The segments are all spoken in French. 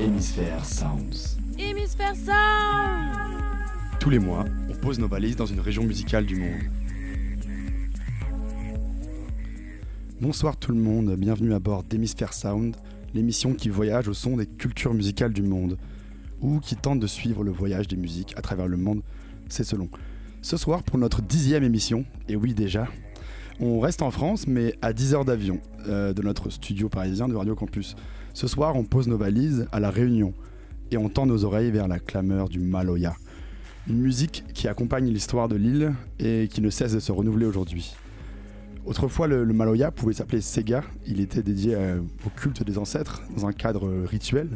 Hémisphère Sounds. Hémisphère Sounds Tous les mois, on pose nos valises dans une région musicale du monde. Bonsoir tout le monde, bienvenue à bord d'Hémisphère Sound, l'émission qui voyage au son des cultures musicales du monde, ou qui tente de suivre le voyage des musiques à travers le monde, c'est selon. Ce soir, pour notre dixième émission, et oui déjà, on reste en France, mais à 10 heures d'avion euh, de notre studio parisien de Radio Campus. Ce soir, on pose nos valises à La Réunion et on tend nos oreilles vers la clameur du Maloya. Une musique qui accompagne l'histoire de l'île et qui ne cesse de se renouveler aujourd'hui. Autrefois, le, Maloya pouvait s'appeler Sega. Il était dédié euh, au culte des ancêtres dans un cadre rituel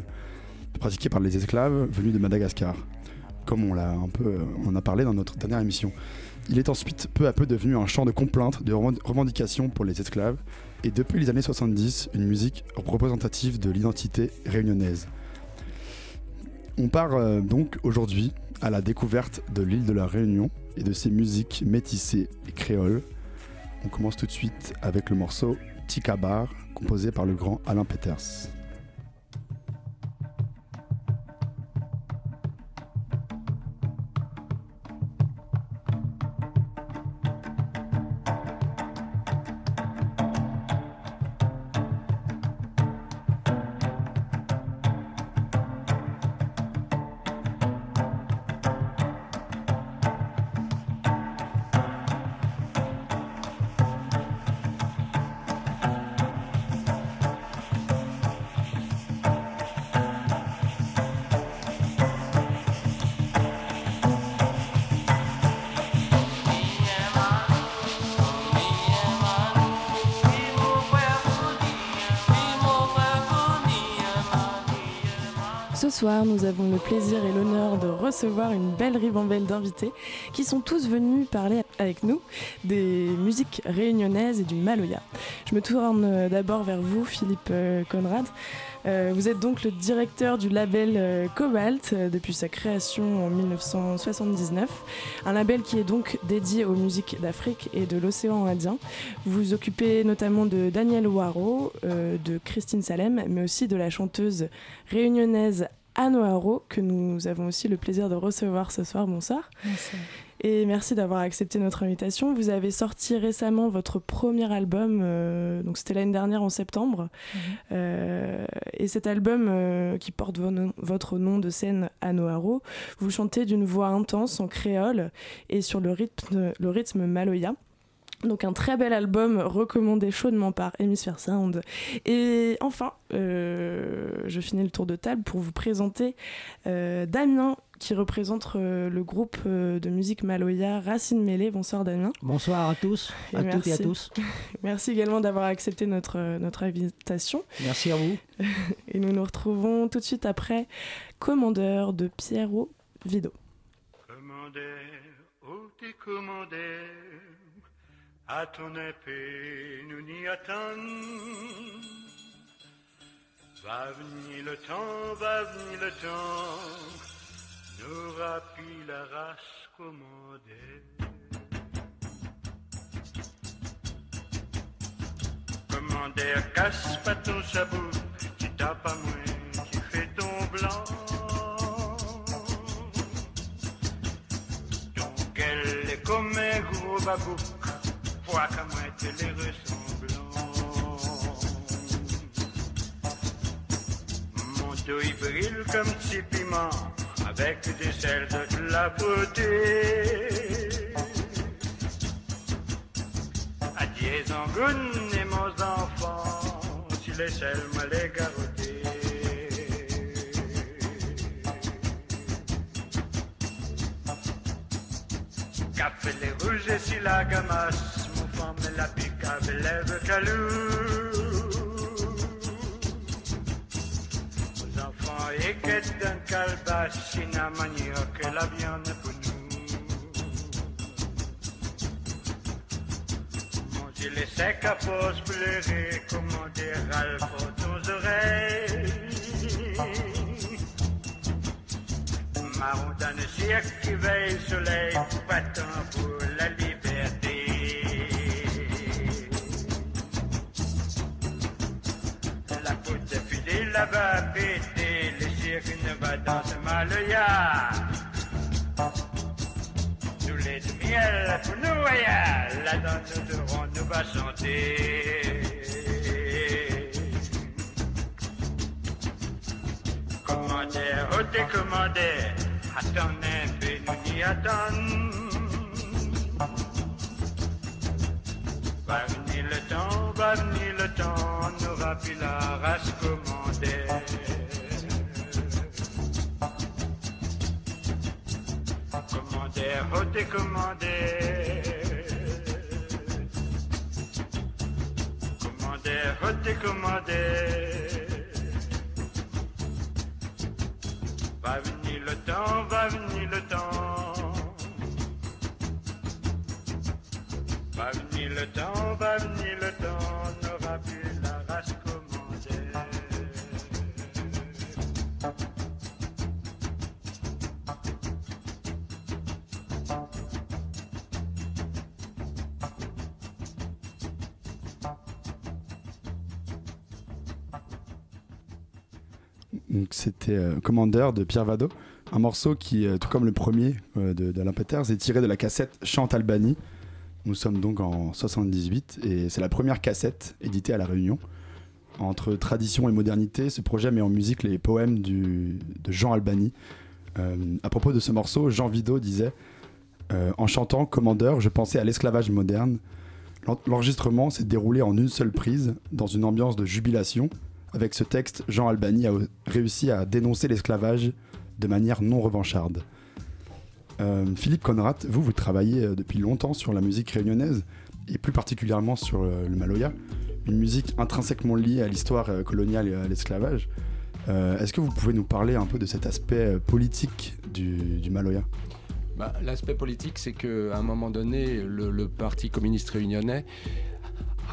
pratiqué par les esclaves venus de Madagascar, comme on l'a un peu, euh, a parlé dans notre dernière émission. Il est ensuite peu à peu devenu un chant de complainte, de revend- revendication pour les esclaves, et depuis les années 70, une musique représentative de l'identité réunionnaise. On part euh, donc aujourd'hui à la découverte de l'île de la Réunion et de ses musiques métissées et créoles. On commence tout de suite avec le morceau Tikabar, composé par le grand Alain Peters. Nous avons le plaisir et l'honneur de recevoir une belle ribambelle d'invités qui sont tous venus parler avec nous des musiques réunionnaises et du Maloya. Je me tourne euh, d'abord vers vous, Philippe euh, Conrad. Euh, vous êtes donc le directeur du label Cobalt depuis sa création en 1979, un label qui est donc dédié aux musiques d'Afrique et de l'océan Indien. Vous vous occupez notamment de Daniel Waro, de Christine Salem, mais aussi de la chanteuse réunionnaise Anne O'Haro, que nous avons aussi le plaisir de recevoir ce soir. Bonsoir. Et merci d'avoir accepté notre invitation. Vous avez sorti récemment votre premier album, euh, donc c'était l'année dernière en septembre. Euh, et cet album euh, qui porte vo- votre nom de scène Anne O'Haro, vous chantez d'une voix intense en créole et sur le rythme, le rythme maloya. Donc un très bel album recommandé chaudement par Hemisphere Sound. Et enfin, euh, je finis le tour de table pour vous présenter euh, Damien qui représente euh, le groupe de musique Maloya Racine Mêlée. Bonsoir Damien. Bonsoir à tous, Et à toutes et à merci. tous. Merci également d'avoir accepté notre, notre invitation. Merci à vous. Et nous nous retrouvons tout de suite après Commandeur de Pierrot Vido. Commandeur, oh tes commandeurs, à ton épée nous n'y attendons. Va venir le temps, va venir le temps, nous rapille la race commandée. Commandeur, casse pas ton sabot, tu t'as pas moins, tu fais ton blanc. Donc elle est comme un gros babou, vois qu'à moi te les ressemblant. Mon dos il brille comme petit piment, avec des ailes de la beauté. Adieu Zangoun et mes enfants, si les selles me les garroter. Café les rouges et si la gamasse, mon la avec lève calou. Aux enfants et quête d'un calebasse, une manioc que la viande pour nous. Manger les secs à pause pleurer, comment dire Ralph aux oreilles. Marron le cirque qui veille soleil, battant pour la liberté. La poudre de fidèle là-bas pété, les Maloya. Nous lait de miel pour nous voyages, là-dedans nous devrons nous va chanter. Commandeur, oh décommandeur, attends un nous n'y attendons. Va le va le temps, plus la race commandée. Commandeur, oh décommandeur. Commandeur, oh décommandeur. Va venir le temps, va venir le temps. Va venir le temps, va venir Commander de Pierre Vado, un morceau qui, euh, tout comme le premier euh, d'Alain Peters, est tiré de la cassette Chante Albanie. Nous sommes donc en 78 et c'est la première cassette éditée à La Réunion. Entre tradition et modernité, ce projet met en musique les poèmes de Jean Albani. Euh, à propos de ce morceau, Jean Vido disait euh, En chantant Commander, je pensais à l'esclavage moderne. L'en- L'enregistrement s'est déroulé en une seule prise, dans une ambiance de jubilation. Avec ce texte, Jean Albani a réussi à dénoncer l'esclavage de manière non revancharde. Euh, Philippe Conrad, vous, vous travaillez euh, depuis longtemps sur la musique réunionnaise, et plus particulièrement sur euh, le Maloya, une musique intrinsèquement liée à l'histoire coloniale et à l'esclavage. Est-ce que vous pouvez nous parler un peu de cet aspect politique du, Maloya? Bah, L'aspect politique, c'est qu'à un moment donné, le Parti communiste réunionnais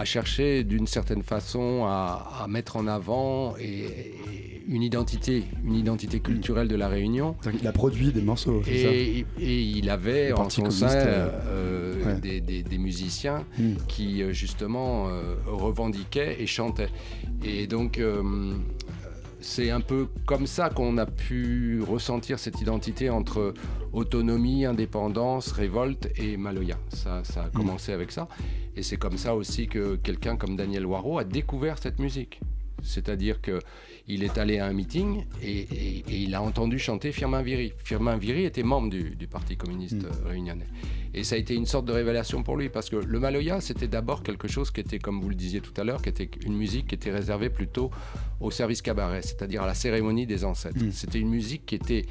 a cherché d'une certaine façon à, à mettre en avant et, et une identité, une identité culturelle de la Réunion. Qu'il a produit des morceaux, ça Et, et il avait en son sein euh, euh, ouais. des, des- des musiciens Hmm. qui euh, justement euh, revendiquaient et chantaient. Et donc c'est un peu comme ça qu'on a pu ressentir cette identité entre autonomie, indépendance, révolte et Maloya. Ça, ça a Hmm. commencé avec ça. Et c'est comme ça aussi que quelqu'un comme Daniel Waro a découvert cette musique. C'est-à-dire que il est allé à un meeting et, et- et il a entendu chanter Firmin Viry. Firmin Viry était membre du, du Parti communiste Mm. réunionnais. Et ça a été une sorte de révélation pour lui, parce que le Maloya, c'était d'abord quelque chose qui était, comme vous le disiez tout à l'heure, qui était une musique qui était réservée plutôt au service cabaret, c'est-à-dire à la cérémonie des ancêtres. Mm. C'était une musique qui était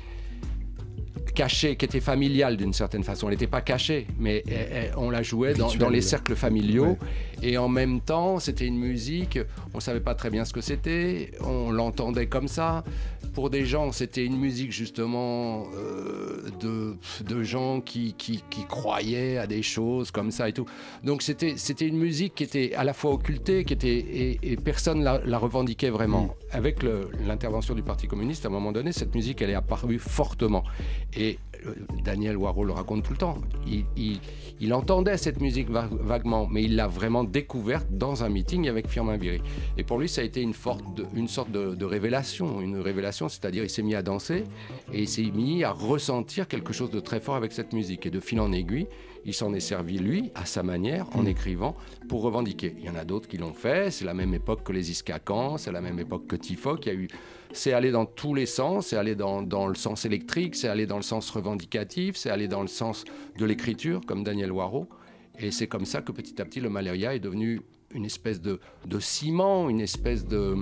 cachée, qui était familiale d'une certaine façon. Elle n'était pas cachée, mais elle- elle- on la jouait dans, les cercles familiaux. Ouais. Et en même temps, c'était une musique, on ne savait pas très bien ce que c'était, on l'entendait comme ça. Pour des gens, c'était une musique justement euh, de, de gens qui, qui, qui croyaient à des choses comme ça et tout. Donc c'était c'était une musique qui était à la fois occultée, qui était, et, et personne la, la revendiquait vraiment. Avec l'intervention du Parti communiste, à un moment donné, cette musique, elle est apparue fortement. Et euh, Daniel Waro le raconte tout le temps. Il, il- il entendait cette musique va- vaguement, mais il l'a vraiment découverte dans un meeting avec Firmin Viry. Et pour lui, ça a été une, forte de- une sorte de, de révélation. Une révélation, c'est-à-dire il s'est mis à danser et il s'est mis à ressentir quelque chose de très fort avec cette musique. Et de fil en aiguille, il s'en est servi, lui, à sa manière, en écrivant, pour revendiquer. Il y en a d'autres qui l'ont fait. C'est la même époque que les Iskakans, c'est la même époque que Tifo, qui a eu c'est aller dans tous les sens, c'est aller dans, dans le sens électrique, c'est aller dans le sens revendicatif, c'est aller dans le sens de l'écriture, comme Daniel Waro. Et c'est comme ça que petit à petit, le Malaria est devenu une espèce de, de ciment, une espèce de...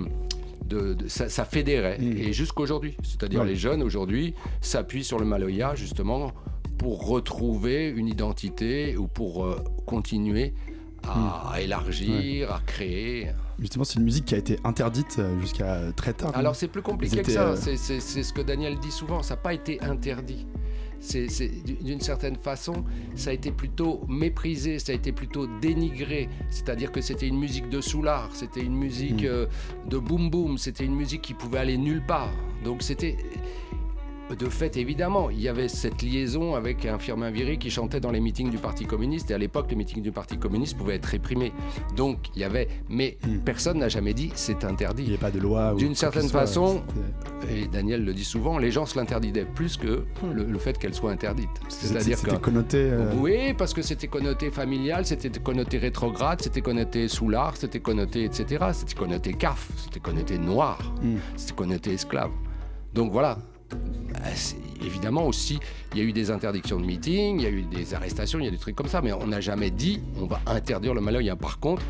de- de- ça, ça fédérait, Mm. et jusqu'aujourd'hui. C'est-à-dire Ouais. les jeunes aujourd'hui s'appuient sur le Maloya justement pour retrouver une identité ou pour euh, continuer à, à élargir, à créer. Justement, c'est une musique qui a été interdite euh, jusqu'à très tard. Alors c'est plus compliqué que ça. euh, C'est- ce que Daniel dit souvent. Ça n'a pas été interdit. D'une certaine façon, ça a été plutôt méprisé, ça a été plutôt dénigré. C'est-à-dire que c'était une musique de soulard, c'était une musique Mm. euh, de boom boom, c'était une musique qui pouvait aller nulle part. Donc c'était de fait, évidemment, il y avait cette liaison avec un Firmin Viry qui chantait dans les meetings du Parti communiste. Et à l'époque, les meetings du Parti communiste pouvaient être réprimés. Donc, il y avait. Mais Hmm. personne n'a jamais dit c'est Il n'y interdit. a pas de loi. D'une certaine soit, façon, Et Daniel le dit souvent, les gens se l'interdisaient plus que le, le fait qu'elle soit interdite. C'est-à-dire que. C'était connoté. euh, Oui, parce que c'était connoté familial, c'était connoté rétrograde, c'était connoté soulard, c'était connoté etc. C'était connoté CAF, c'était connoté noir, Hmm. c'était connoté esclave. Donc voilà. C'est- Évidemment aussi, il y a eu des interdictions de meeting, il y a eu des arrestations, il y a des trucs comme ça, mais on n'a jamais dit on va interdire le Maloya. Par contre,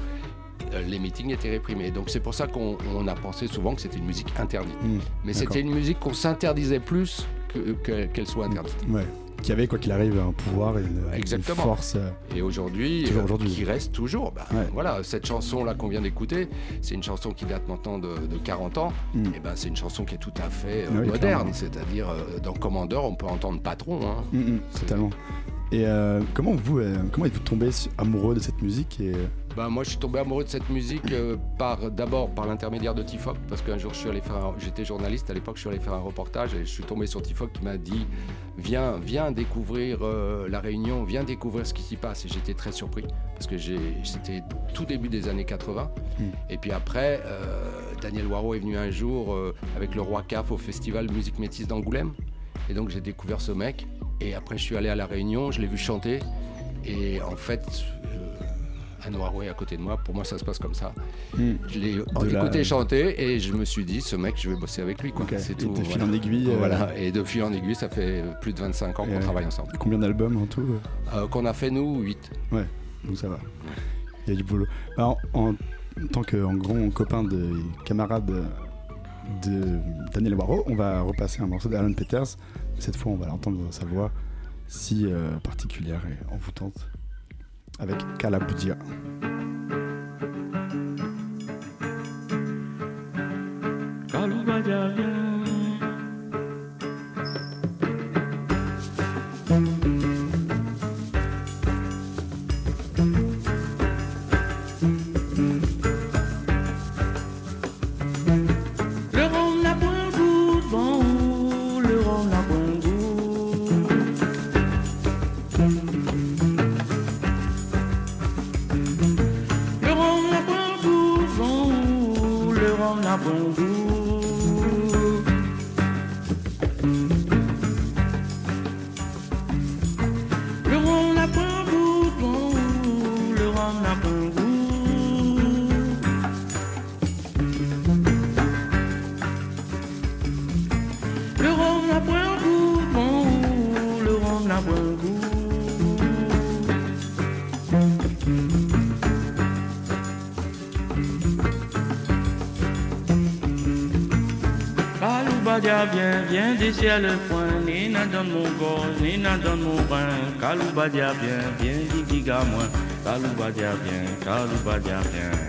euh, les meetings étaient réprimés. Donc c'est pour ça qu'on on a pensé souvent que c'était une musique interdite. hmm, Mais c'était une musique qu'on s'interdisait plus que- que- qu'elle soit interdite. Ouais. Qui avait, quoi qu'il arrive, un pouvoir et une, force. euh, Et aujourd'hui, euh, aujourd'hui. qui reste toujours. Bah, Ouais. Voilà, cette chanson-là qu'on vient d'écouter, c'est une chanson qui date maintenant de, de 40 ans. Mm. Et ben, c'est une chanson qui est tout à fait euh, Ah oui, moderne. C'est-à-dire, euh, dans Commandeur, on peut entendre Patron. hein. hmm, hmm, totalement. Et euh, comment vous, comment êtes-vous tombé amoureux de cette musique et Ben, moi, je suis tombé amoureux de cette musique euh, par d'abord par l'intermédiaire de Tifoc, parce qu'un jour, je suis allé faire, un- j'étais journaliste à l'époque, je suis allé faire un reportage et je suis tombé sur Tifoc qui m'a dit, viens, viens découvrir euh, la Réunion, viens découvrir ce qui s'y passe. Et j'étais très surpris parce que c'était tout début des années 80. Mm. Et puis après, euh, Daniel Waro est venu un jour avec le Roi CAF au festival Musique Métisse d'Angoulême. Et donc j'ai découvert ce mec. Et après, je suis allé à la Réunion, je l'ai vu chanter. Et en fait, euh, Waro est à côté de moi. Pour moi, ça se passe comme ça. Hmm, Je l'ai la- écouté chanter et je me suis dit, ce mec, je vais bosser avec lui. Quoi. C'est tout. de fil en aiguille, euh, Voilà. Et de fil en aiguille, ça fait plus de 25 ans qu'on ouais. travaille ensemble. Combien d'albums en tout euh Euh, qu'on a fait, nous, 8. Donc ça va. Il y a du boulot. Alors, en, tant que en grand copain de camarade de Daniel Waro, on va repasser un morceau d'Alan Peters. Cette fois, on va l'entendre sa voix si particulière et envoûtante avec Kalaboudia. Le rhum n'a ciels point, Nina donne mon gorge, Nina donne mon pain. Kaloubadia bien, bien digiga moins. Kaloubadia bien, Kaloubadia bien.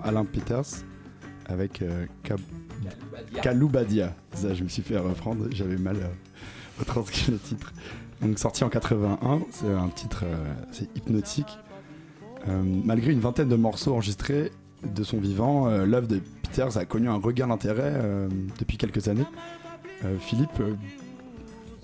Alain Peters avec euh, Kaloubadia. Ça, je me suis fait reprendre, j'avais mal euh, retranscrit le titre. Donc sorti en 81, c'est un titre, euh, c'est hypnotique. Euh, malgré une vingtaine de morceaux enregistrés de son vivant, euh, l'œuvre de ça a connu un regain d'intérêt euh, depuis quelques années. Philippe,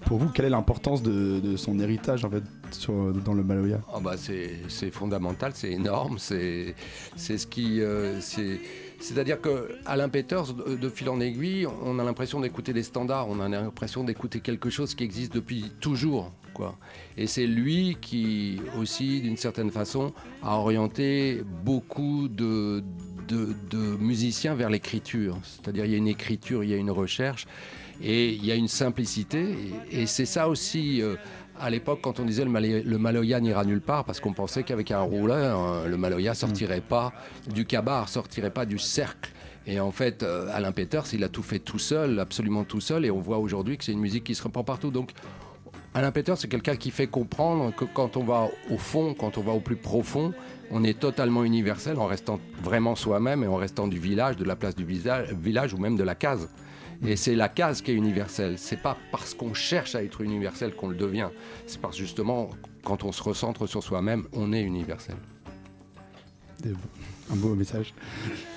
pour vous, quelle est l'importance de, de son héritage en fait? Sur- dans le Maloya Ah bah c'est fondamental, c'est énorme, c'est ce qui euh, c'est c'est-à-dire que Alain Peters, de, fil en aiguille, on a l'impression d'écouter des standards, on a l'impression d'écouter quelque chose qui existe depuis toujours, quoi. Et c'est lui qui aussi, d'une certaine façon, a orienté beaucoup de de, de musiciens vers l'écriture. C'est-à-dire il y a une écriture, il y a une recherche, et il y a une simplicité, et, et c'est ça aussi. euh, à l'époque, quand on disait le, Maloya n'ira nulle part, parce qu'on pensait qu'avec un rouleur, euh, le Maloya sortirait pas du cabar, sortirait pas du cercle. Et en fait, euh, Alain Peters, il a tout fait tout seul, absolument tout seul, et on voit aujourd'hui que c'est une musique qui se reprend partout. Donc, Alain Peters, c'est quelqu'un qui fait comprendre que quand on va au fond, quand on va au plus profond, on est totalement universel en restant vraiment soi-même et en restant du village, de la place du village ou même de la case. Et c'est la case qui est universelle. C'est pas parce qu'on cherche à être universel qu'on le devient. C'est parce justement, quand on se recentre sur soi-même, on est universel. Un beau message.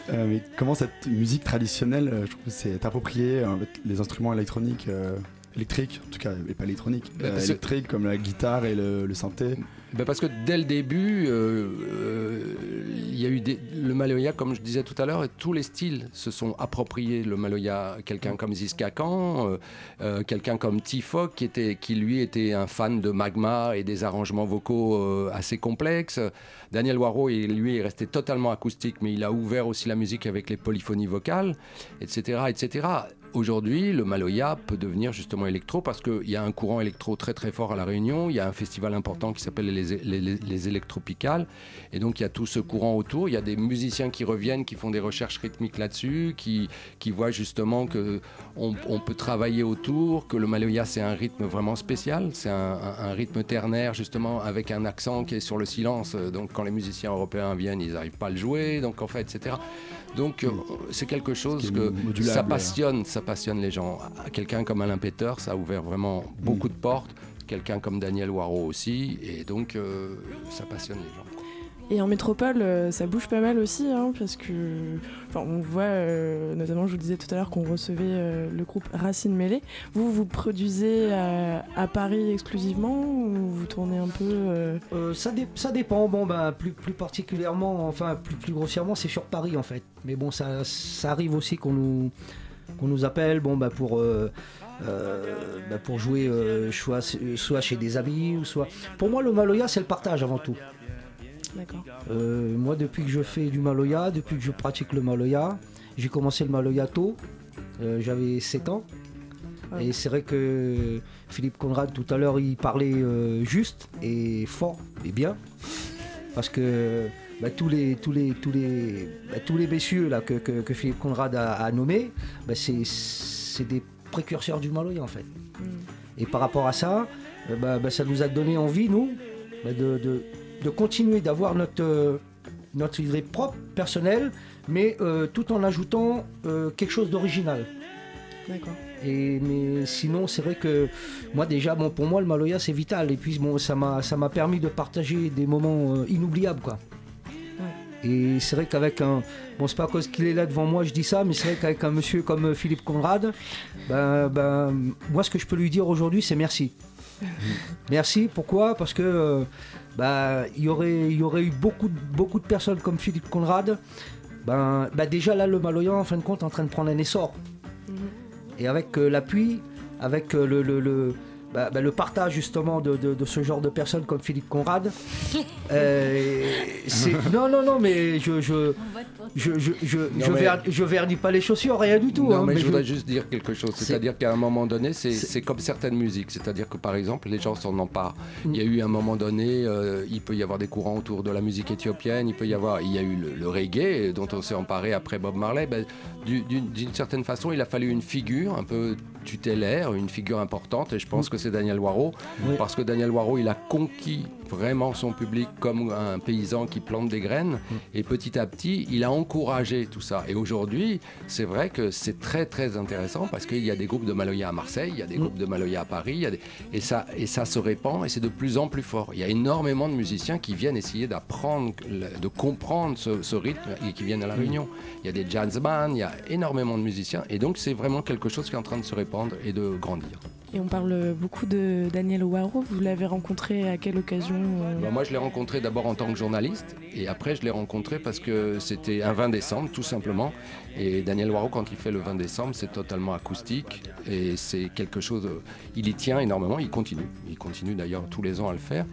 Euh, mais comment cette musique traditionnelle, euh, je trouve que c'est approprié, euh, avec les instruments électroniques, euh, électriques, en tout cas, et pas électroniques, Bah, euh, parce que- électriques comme la guitare et le, le synthé. Ben parce que dès le début, euh, euh, il y a eu des, le Maloya, comme je disais tout à l'heure, tous les styles se sont appropriés le Maloya. Quelqu'un comme Ziska Khan, euh, quelqu'un comme Tifok, qui, était, qui lui était un fan de magma et des arrangements vocaux assez complexes. Daniel Waro, lui, est resté totalement acoustique, mais il a ouvert aussi la musique avec les polyphonies vocales, etc. etc. Aujourd'hui, le Maloya peut devenir justement électro parce qu'il y a un courant électro très très fort à La Réunion. Il y a un festival important qui s'appelle les, les, les- les Électropicales. Et donc il y a tout ce courant autour. Il y a des musiciens qui reviennent, qui font des recherches rythmiques là-dessus, qui, voient justement que on, on peut travailler autour, que le Maloya c'est un rythme vraiment spécial. C'est un rythme ternaire justement avec un accent qui est sur le silence. Donc quand les musiciens européens viennent, ils n'arrivent pas à le jouer. Donc en fait, etc. Donc euh, c'est quelque chose que ça passionne, ça passionne les gens. Quelqu'un comme Alain Peter, ça a ouvert vraiment beaucoup de portes. Quelqu'un comme Daniel Waro aussi, et donc euh, ça passionne les gens. Et en métropole, euh, ça bouge pas mal aussi, hein, parce que, on voit, euh, notamment, je vous disais tout à l'heure qu'on recevait euh, le groupe Racine Mêlée. Vous, vous produisez à, Paris exclusivement ou vous tournez un peu ça, dé- ça dépend. Bon, ben, plus, particulièrement, enfin, plus, grossièrement, c'est sur Paris en fait. Mais bon, ça, arrive aussi qu'on nous, qu'on nous appelle bon, bah, pour, bah, pour jouer soit, soit chez des amis, ou soit. Pour moi, le Maloya, c'est le partage avant tout. D'accord. Euh, moi, depuis que je fais du Maloya, depuis que je pratique le Maloya, j'ai commencé le Maloya tôt. Euh, J'avais 7 ans. Ouais. Et c'est vrai que Philippe Conrad, tout à l'heure, il parlait euh, juste et fort et bien. Parce que bah, tous, les, tous, les, tous, les, bah, tous les messieurs là, que, que- que Philippe Conrad a, a nommés, bah, c'est des précurseurs du Maloya en fait. Et par rapport à ça, ça nous a donné envie, nous, de, de- de continuer d'avoir notre, euh, notre idée propre, personnelle, mais euh, tout en ajoutant euh, quelque chose d'original. D'accord. Et, mais sinon, c'est vrai que moi, déjà, bon, pour moi, le Maloya, c'est vital. Et puis, bon, ça m'a ça m'a permis de partager des moments euh, inoubliables, quoi. Et c'est vrai qu'avec un. Bon, c'est pas cause qu'il est là devant moi, je dis ça, mais c'est vrai qu'avec un monsieur comme Philippe Conrad, ben, ben, moi, ce que je peux lui dire aujourd'hui, c'est merci. merci, pourquoi? Parce que. Bah, il y aurait, il y aurait eu beaucoup, de- beaucoup de personnes comme Philippe Conrad. Ben, ben déjà là, le Maloya, en fin de compte, est en train de prendre un essor. Et avec euh, l'appui, avec euh, le, le, le, bah, bah, le partage justement de, de- de ce genre de personnes comme Philippe Conrad, euh, c'est- non, non, non, mais je, je, je, je, je, Non, je mais- ver- je vernis pas les chaussures, rien du tout. Non, hein, mais, je je- voudrais juste dire quelque chose. C'est- C'est-à-dire qu'à un moment donné, c'est C'est- c'est comme certaines musiques. C'est-à-dire que par exemple, les gens s'en emparent. Mm. Il y a eu un moment donné, euh, il peut y avoir des courants autour de la musique éthiopienne. Il peut y avoir, il y a eu le, le reggae dont on s'est emparé après Bob Marley. Ben, du- D'une d'une certaine façon, il a fallu une figure un peu tutélaire, une figure importante. Et je pense que c'est Daniel Waro, Oui. parce que Daniel Waro, il a conquis vraiment son public comme un paysan qui plante des graines. Et petit à petit, il a encouragé tout ça. Et aujourd'hui, c'est vrai que c'est très très intéressant parce qu'il y a des groupes de Maloya à Marseille, il y a des groupes de Maloya à Paris, il y a des- et, ça, et ça se répand et c'est de plus en plus fort. Il y a énormément de musiciens qui viennent essayer d'apprendre, de comprendre ce, ce rythme et qui viennent à la Réunion. Il y a des jazz bands, il y a énormément de musiciens et donc c'est vraiment quelque chose qui est en train de se répandre et de grandir. Et on parle beaucoup de Daniel Waro. Vous l'avez rencontré à quelle occasion euh Bah, moi, je l'ai rencontré d'abord en tant que journaliste, et après, je l'ai rencontré parce que c'était un 20 décembre, tout simplement. Et Daniel Waro, quand il fait le 20 décembre, c'est totalement acoustique, et c'est quelque chose. Il y tient énormément, il continue. Il continue d'ailleurs tous les ans à le faire.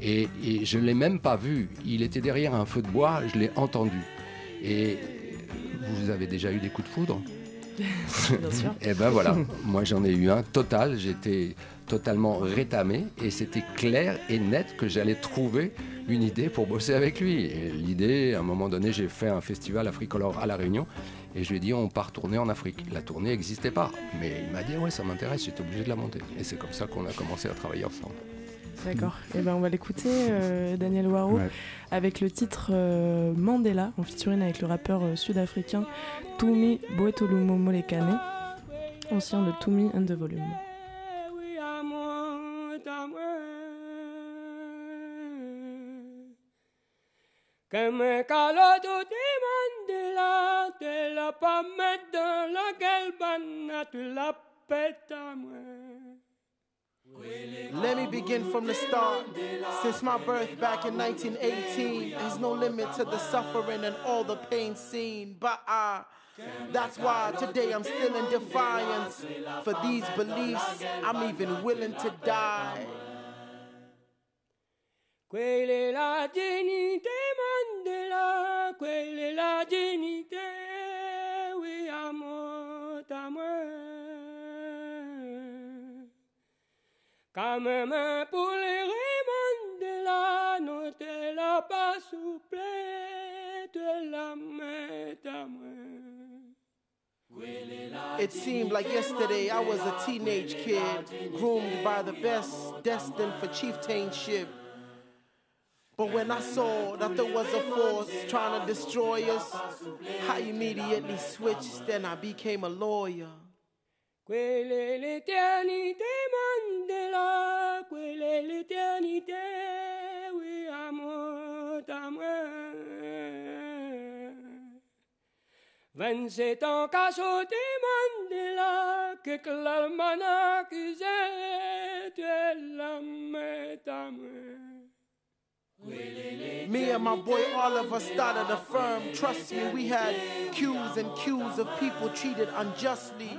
Et, et je ne l'ai même pas vu. Il était derrière un feu de bois, je l'ai entendu. Et vous avez déjà eu des coups de foudre? Et ben voilà, moi j'en ai eu un total, j'étais totalement rétamé et c'était clair et net que j'allais trouver une idée pour bosser avec lui. L'idée, à un moment donné, j'ai fait un festival africolore à La Réunion et je lui ai dit on part tourner en Afrique. La tournée n'existait pas, mais il m'a dit ouais ça m'intéresse, j'étais obligé de la monter. Et c'est comme ça qu'on a commencé à travailler ensemble. D'accord. Et ben on va l'écouter, euh, Daniel Waro, Ouais. avec le titre euh, Mandela, en featuring avec le rappeur euh, sud-africain Tumi Boetolumo Molekane, ancien de Tumi and the Volume. Que me calo Mandela, te la la tu la. Let me begin from the start. Since my birth back in 1918, there's no limit to the suffering and all the pain seen. But I, that's why today I'm still in defiance. For these beliefs, I'm even willing to die. Quella è la dignità Mandela, quella è la dignità, Pour les Mandela, non te la pas souple, la. It seemed like yesterday I was a teenage kid, groomed by the best, destined for chieftainship. But when I saw that there was a force trying to destroy us, I immediately switched and I became a lawyer. Quella è l'éternité Mandela, quella è l'éternité, oui, amour, à moi. 27 ans qu'a sauté Mandela, que l'almanach la à moi. Me and my boy Oliver started a firm. Trust me, we had queues and queues of people treated unjustly.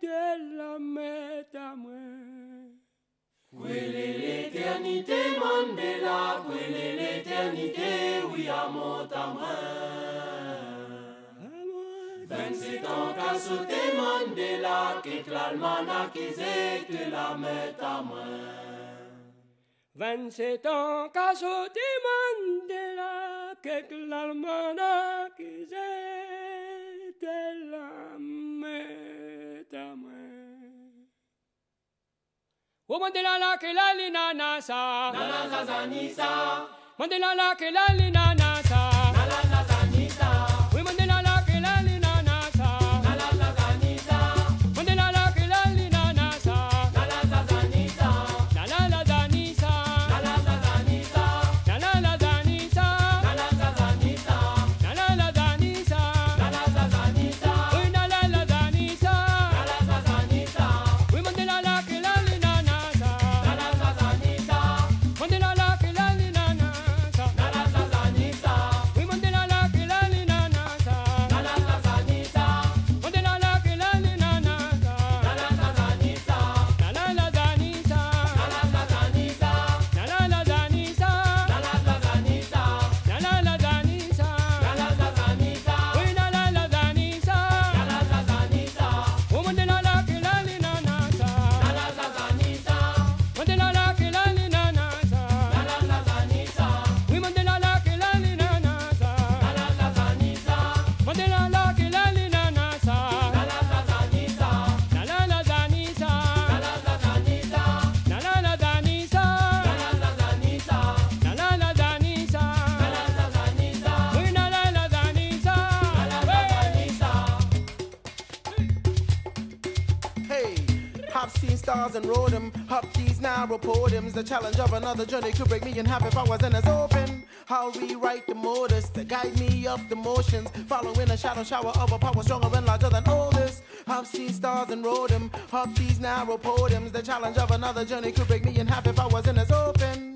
quella è l'éternité, oui, amour, à moi. 27 ans qu'a sauté Mandela, que l'almanach accusait de la mettre à moi. Vingt-sept ans qu'a sauté Mandela, que l'almanach accusait de la mettre à moi. Oh Mandela la que la lina nasa, nana zazanisa. Mandela la que la lina nasa, nana stars and rode them up these narrow podiums. The challenge of another journey could break me in half if I wasn't as open. I'll rewrite the motors to guide me up the motions. Following a shadow shower of a power stronger and larger than all this. I've seen stars and rode them up these narrow podiums. The challenge of another journey could break me in half if I wasn't as open.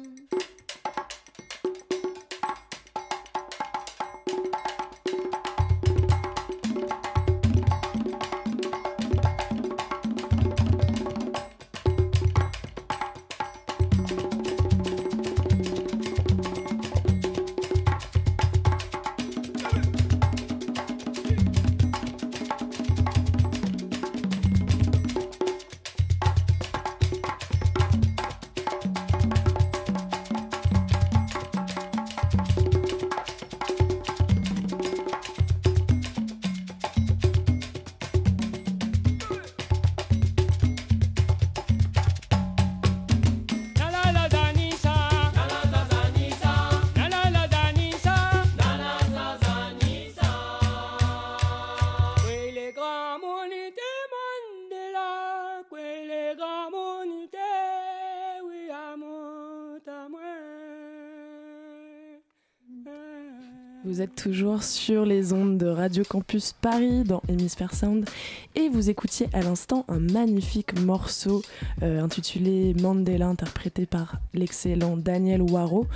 Toujours sur les ondes de Radio Campus Paris dans Hémisphère Sound et vous écoutiez à l'instant un magnifique morceau euh, intitulé Mandela interprété par l'excellent Daniel Waro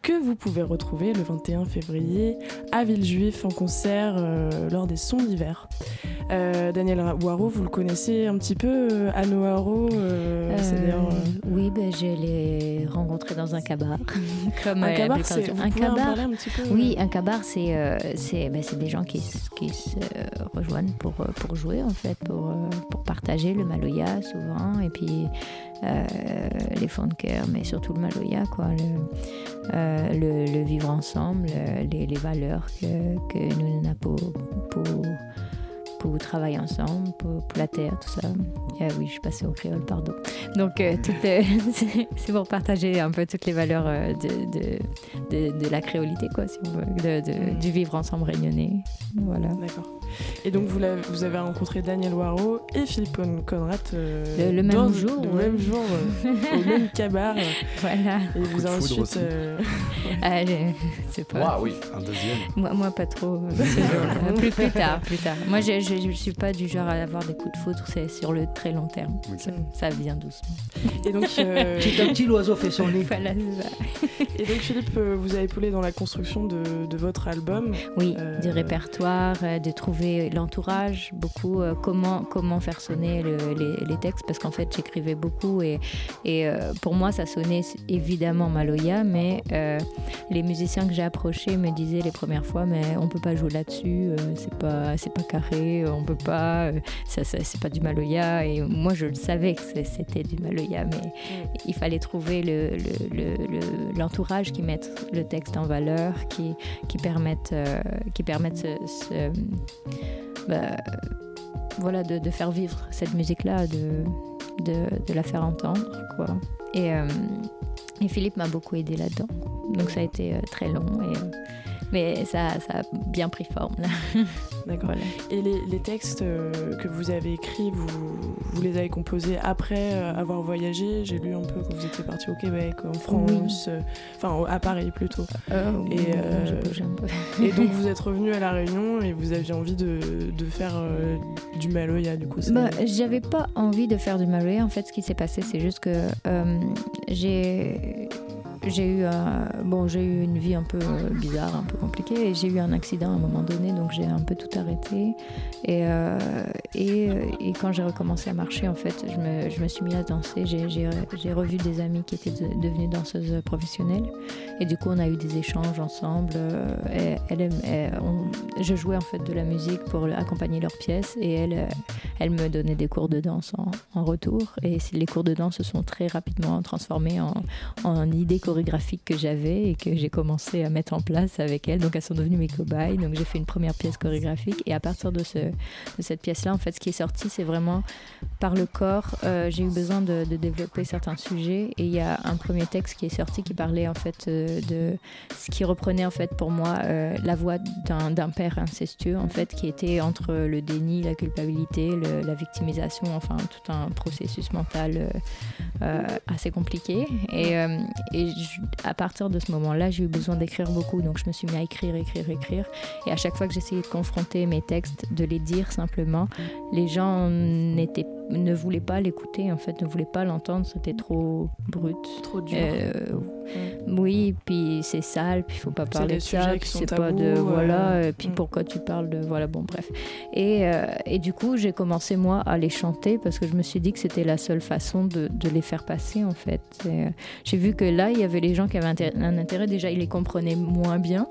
que vous pouvez retrouver le 21 février à Villejuif en concert euh, lors des sons d'hiver. Euh, Daniel Waro, vous le connaissez un petit peu, Anno Waro Oui, ben, je l'ai rencontré dans un cabaret. Comme un cabaret, c'est un cabaret. Un petit peu, oui, un cabaret, c'est c'est ben, des gens qui, qui se rejoignent pour, pour jouer en fait, pour, pour partager le maloya souvent, et puis les fonds de cœur, mais surtout le maloya, quoi. Le, le, le, vivre ensemble, les, les valeurs que, que nous avons pour, pour, travailler ensemble, pour, pour, la terre, tout ça. Ah oui, je suis passée au créole, pardon. Donc, euh, c'est pour partager un peu toutes les valeurs de, de, de, de la créolité, quoi, si on veut, du vivre ensemble réunionnais. Voilà. D'accord. Et donc vous, avez, vous avez rencontré Daniel Waro et Philippe Conrad euh, le, même jour, le même jour euh, au même cabaret. Voilà. Et vous avez ensuite. Euh... Allez, c'est pas. Ah oui, un deuxième. Moi, moi pas trop. Euh, plus, plus tard, plus tard. Moi, je, je, suis pas du genre à avoir des coups de foudre. C'est sur le très long terme. Ça, ça, vient doucement. Et donc, euh... petit à petit, l'oiseau fait son nid. Voilà, Et donc, Philippe, vous avez épaulé dans la construction de, de votre album. Oui, du répertoire, de trouver l'entourage, beaucoup euh, comment, comment faire sonner le, les, textes, parce qu'en fait j'écrivais beaucoup et, euh, pour moi ça sonnait évidemment Maloya, mais euh, les musiciens que j'ai approchés me disaient les premières fois, mais on peut pas jouer là-dessus, c'est pas, c'est pas carré, on peut pas, ça, ça c'est pas du Maloya, et moi je le savais que c'était du Maloya, mais il fallait trouver l'entourage le, le, le, qui mette le texte en valeur, qui, permette, qui permette ce bah, voilà, de, faire vivre cette musique-là, de, la faire entendre. Quoi. Et, euh, et Philippe m'a beaucoup aidé là-dedans. Donc ça a été euh, très long. Mais ça, a bien pris forme. D'accord. Voilà. Et les, les textes euh, que vous avez écrits, vous, vous les avez composés après euh, avoir voyagé? J'ai lu un peu que vous étiez parti au Québec, en France, oui. euh, enfin à Paris plutôt. Et, oui, et donc vous êtes revenu à La Réunion et vous aviez envie de, de faire du Maloya du coup bah, J'avais pas envie de faire du Maloya. En fait, ce qui s'est passé, c'est juste que j'ai j'ai eu, un, bon, j'ai eu une vie un peu bizarre, un peu compliquée, et j'ai eu un accident à un moment donné, donc j'ai un peu tout arrêté. Et, euh, et, quand j'ai recommencé à marcher, en fait, je me, je me suis mis à danser. J'ai revu des amis qui étaient de, devenus danseuses professionnelles, et du coup, on a eu des échanges ensemble. Et, elle, elle, je jouais en fait de la musique pour accompagner leurs pièces, et elle, elle me donnait des cours de danse en, retour. Et les cours de danse se sont très rapidement transformés en, en idées que j'avais et que j'ai commencé à mettre en place avec elles. Donc elles sont devenues mes cobayes. Donc j'ai fait une première pièce chorégraphique et à partir de, ce, de cette pièce-là, en fait, ce qui est sorti, c'est vraiment par le corps. Euh, j'ai eu besoin de, développer certains sujets et il y a un premier texte qui est sorti qui parlait en fait euh, de ce qui reprenait en fait pour moi euh, la voix d'un père incestueux en fait qui était entre le déni, la culpabilité, la victimisation, enfin tout un processus mental assez compliqué. Et, et à partir de ce moment-là, j'ai eu besoin d'écrire beaucoup. Donc je me suis mis à écrire, écrire, écrire. Et à chaque fois que j'essayais de confronter mes textes, de les dire simplement, les gens n'étaient ne voulaient pas l'écouter, en fait, ne voulaient pas l'entendre, c'était trop brut. Trop dur. Euh, Mm. Oui, puis c'est sale, puis il faut pas parler de ça, puis c'est pas de voilà, euh, puis mm. pourquoi tu parles de voilà, bon bref. Et, euh, et du coup, j'ai commencé moi à les chanter parce que je me suis dit que c'était la seule façon de, de les faire passer en fait. J'ai vu que là, il y avait les gens qui avaient intér- un intérêt, déjà ils les comprenaient moins bien.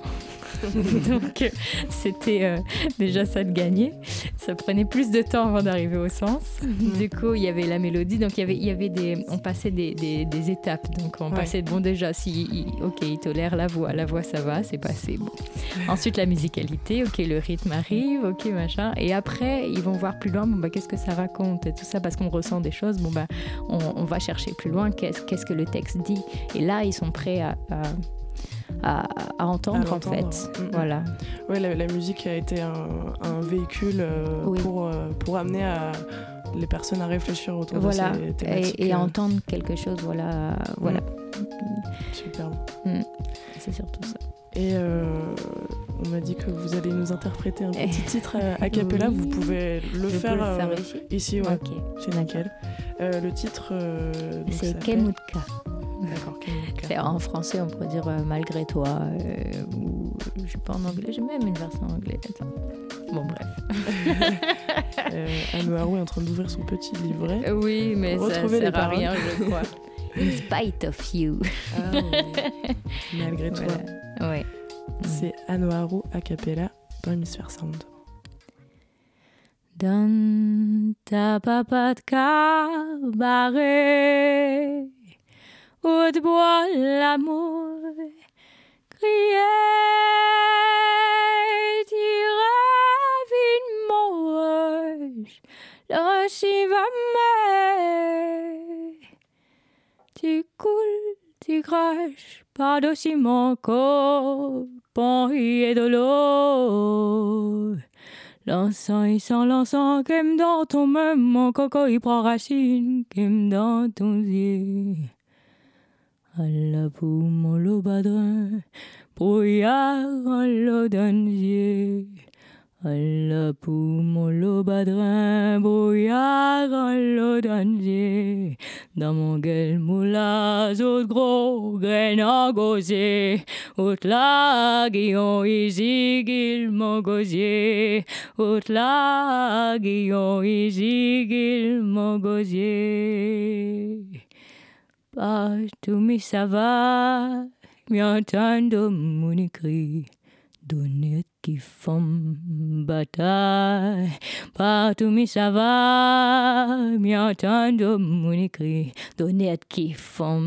Donc c'était déjà ça de gagner. Ça prenait plus de temps avant d'arriver au sens. Du coup, il y avait la mélodie, donc il y avait, il y avait des, on passait des, des, des étapes. Donc on Ouais. passait bon déjà si, il- ok, il tolère la voix, la voix ça va, c'est passé. Bon. Ensuite la musicalité, ok, le rythme arrive, ok machin. Et après ils vont voir plus loin, bon bah qu'est-ce que ça raconte et tout ça parce qu'on ressent des choses. Bon bah on, on va chercher plus loin, qu'est-ce qu'est-ce que le texte dit. Et là ils sont prêts à, à, à- à entendre À en fait. l'entendre. Mm, mm. Voilà. Ouais, la, la musique a été un, un véhicule euh, Oui. pour, euh, pour amener à, les personnes à réfléchir autour Voilà, de ces thématiques. et, et à euh, entendre quelque chose, voilà, voilà. Superbe. C'est surtout ça. Et euh, on m'a dit que vous allez nous interpréter un petit titre à, a cappella. Oui. Vous pouvez le Je faire, peux le faire euh, ici ouais. Ok. C'est nickel. Euh, le titre, euh, C'est Kemutka. D'accord, en français, on pourrait dire euh, malgré toi, euh, ou je sais pas en anglais, j'ai même une version en anglais. Attends. Bon, bref. Euh, est en train d'ouvrir son petit livret. Oui, mais ça sert à rien, je crois. In spite of you. Ah, oui. Malgré toi. Voilà. Ouais. C'est Anne Harouet a cappella dans Hémisphère Sound. Dans ta où de bois l'amour, crier, tirer une moche, le tu coules, tu craches, par-dessus mon corps, il est de l'eau. L'encens, il sent l'encens qui me dans ton même, mon coco, il prend racine, qui me dans ton yeux. À la poum, mon lobadrin, brouillard, en l'eau d'un yeux. À la poum, mon lobadrin, brouillard, d'un yeux. Dans mon gueule, moulage, au gros, graine en gosier. La guillon, qu'il mon gosier. Out la guillon, qu'il mon gosier. Partout, mais ça va, m'entendre mon écrit. Donner qui font bataille. Partout, mais ça va, m'entendre mon écrit. Donner qui font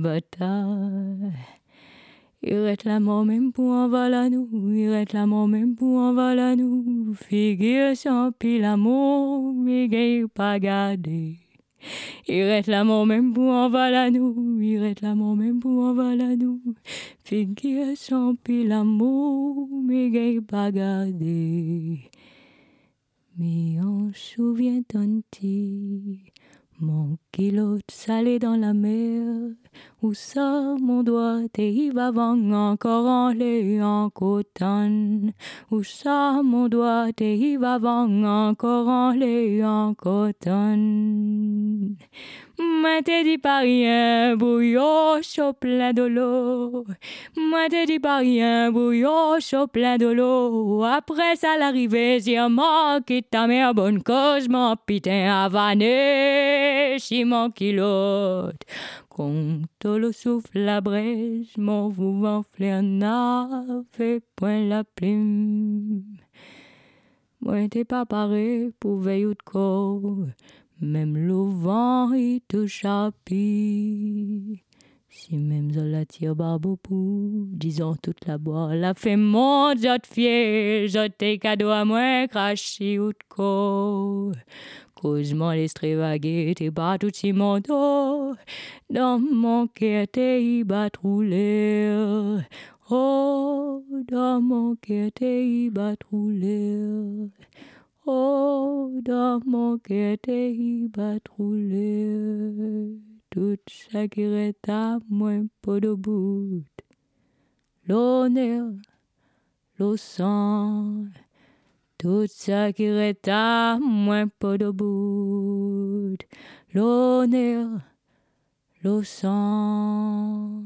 bataille. Il réclame même pour en à nous, il réclame même pour en à nous. Figure sans pile l'amour, mais pas garder. Il réclame même pour en nous, il réclame même pour en nous. Figure sans pile l'amour, mais gagne pas garder. Mais on souvient petit, mon kilo salé dans la mer. Où ça, mon doigt, et il va encore en lait en coton. Où ça, mon doigt, et il va encore en lait en coton. Moi te dis pas rien, bouillon chaud plein de l'eau. Moi te dis pas rien, bouillon chaud plein de l'eau. Après ça l'arrivée, si manque ta mère bonne cause, mon pitin avané, si mon kilote. Quand le souffle la brèche, mon vous enflé un ave, point la plume. Moi t'es pas paré pour veiller de corps, même le vent il te chapit. Si même la tire barbopou, disons toute la boire, la fait mon jot fier, je t'ai cadeau à moi, craché ou de co. Cause mon l'esprit vagué, t'es pas tout si mon dos, dans mon cœur t'es bat rouler. Oh, dans mon cœur t'es bat rouler. Dans mon cœur t'es bat rouler. Tout est à moi pas de bout. L'honneur, le sang, tout est à moi pas de bout. L'honneur, le sang.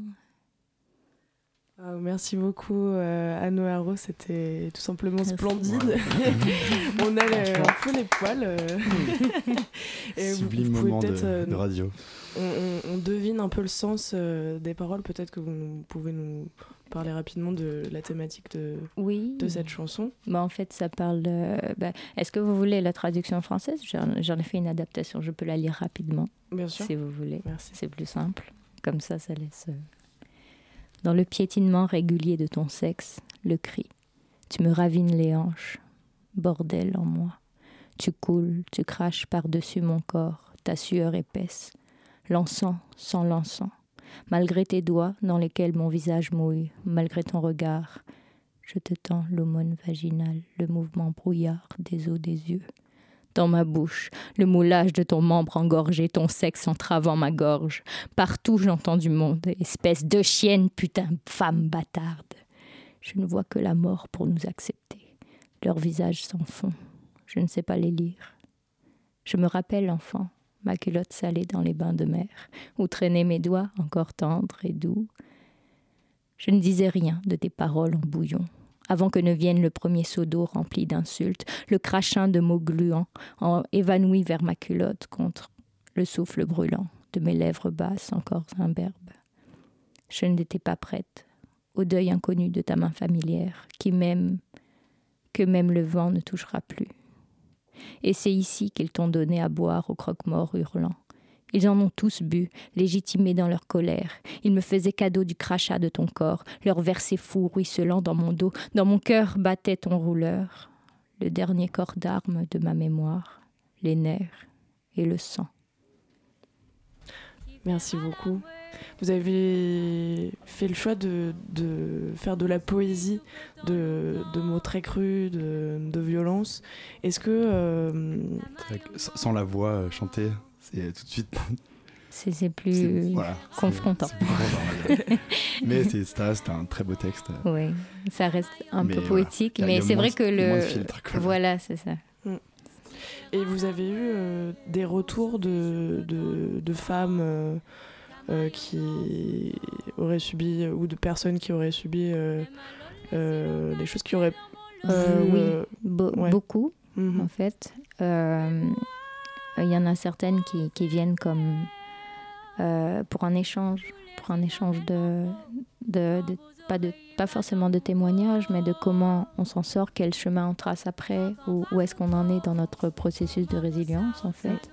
Ah, merci beaucoup euh, Anno Haro, c'était tout simplement Merci. splendide. On a le- un peu les poils. euh. Et vous- Sublime vous pouvez moment de, peut-être, euh, de radio. on, on- on devine un peu le sens euh, des paroles. Peut-être que vous nous- pouvez nous parler rapidement de la thématique de, Oui. de cette chanson. Bah, en fait, ça parle. bah, Est-ce que vous voulez la traduction française? J'en j'en ai fait une adaptation. Je peux la lire rapidement, Bien sûr. si vous voulez. Merci. C'est plus simple. Comme ça, ça laisse. Dans le piétinement régulier de ton sexe, le cri. Tu me ravines les hanches. Bordel en moi. Tu coules, tu craches par-dessus mon corps, ta sueur épaisse. L'encens sans l'encens. Malgré tes doigts dans lesquels mon visage mouille, malgré ton regard, je te tends l'aumône vaginale, le mouvement brouillard des os des yeux. Dans ma bouche, le moulage de ton membre engorgé, ton sexe entravant ma gorge. Partout j'entends du monde, espèce de chienne, putain, femme bâtarde. Je ne vois que la mort pour nous accepter. Leurs visages font. Je ne sais pas les lire. Je me rappelle, enfant, ma culotte salée dans les bains de mer, où traînaient mes doigts encore tendres et doux. Je ne disais rien de tes paroles en bouillon, avant que ne vienne le premier seau d'eau rempli d'insultes, le crachin de mots gluants, évanoui vers ma culotte contre le souffle brûlant de mes lèvres basses encore imberbes. Je n'étais pas prête au deuil inconnu de ta main familière, qui m'aime, que même le vent ne touchera plus. Et c'est ici qu'ils t'ont donné à boire au croque-mort hurlant. Ils en ont tous bu, légitimés dans leur colère. Ils me faisaient cadeau du crachat de ton corps, leur versets fous ruisselant dans mon dos. Dans mon cœur battait ton rouleur, le dernier corps d'armes de ma mémoire, les nerfs et le sang. Merci beaucoup. Vous avez fait le choix de, de faire de la poésie, de, de mots très crus, de, de violence. Est-ce que... euh, sans la voix euh, chanter, c'est tout de suite. C'est c'est c'est- plus voilà, c'est- confrontant. c'est plus confrontant, ouais. mais c'est ça reste un très beau texte. Oui, ça reste un Mais peu poétique, mais c'est moins vrai que le. filtre. Voilà, c'est ça. Et vous avez eu euh, des retours de, de, de femmes euh, euh, qui auraient subi, ou de personnes qui auraient subi euh, euh, des choses qui auraient... Euh, vu, oui, euh, Be- ouais. beaucoup. mhm. en fait. Euh, Il y en a certaines qui, viennent comme euh, pour un échange, pour un échange de, pas de pas forcément de témoignages, mais de comment on s'en sort, quel chemin on trace après, où, est-ce qu'on en est dans notre processus de résilience en fait.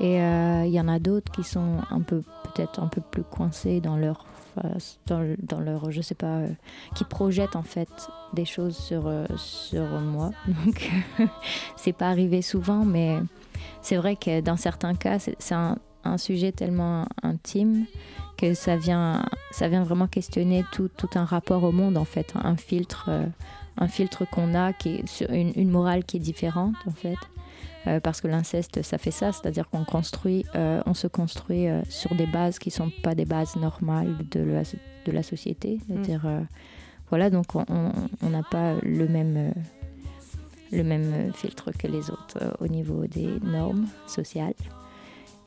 Et euh, il y en a d'autres qui sont un peu peut-être un peu plus coincés dans leur dans, dans leur je sais pas, euh, qui projettent en fait des choses sur euh, sur moi. Donc c'est pas arrivé souvent, mais c'est vrai que dans certains cas, c'est un, un sujet tellement intime que ça vient, ça vient vraiment questionner tout, tout un rapport au monde, en fait, un filtre, euh, un filtre qu'on a, qui est sur une, une morale qui est différente, en fait. Euh, parce que l'inceste, ça fait ça, c'est-à-dire qu'on construit, euh, on se construit euh, sur des bases qui sont pas des bases normales de la, de la société. C'est-à-dire, euh, voilà, donc on- n'a pas le même, le même euh, filtre que les autres euh, au niveau des normes sociales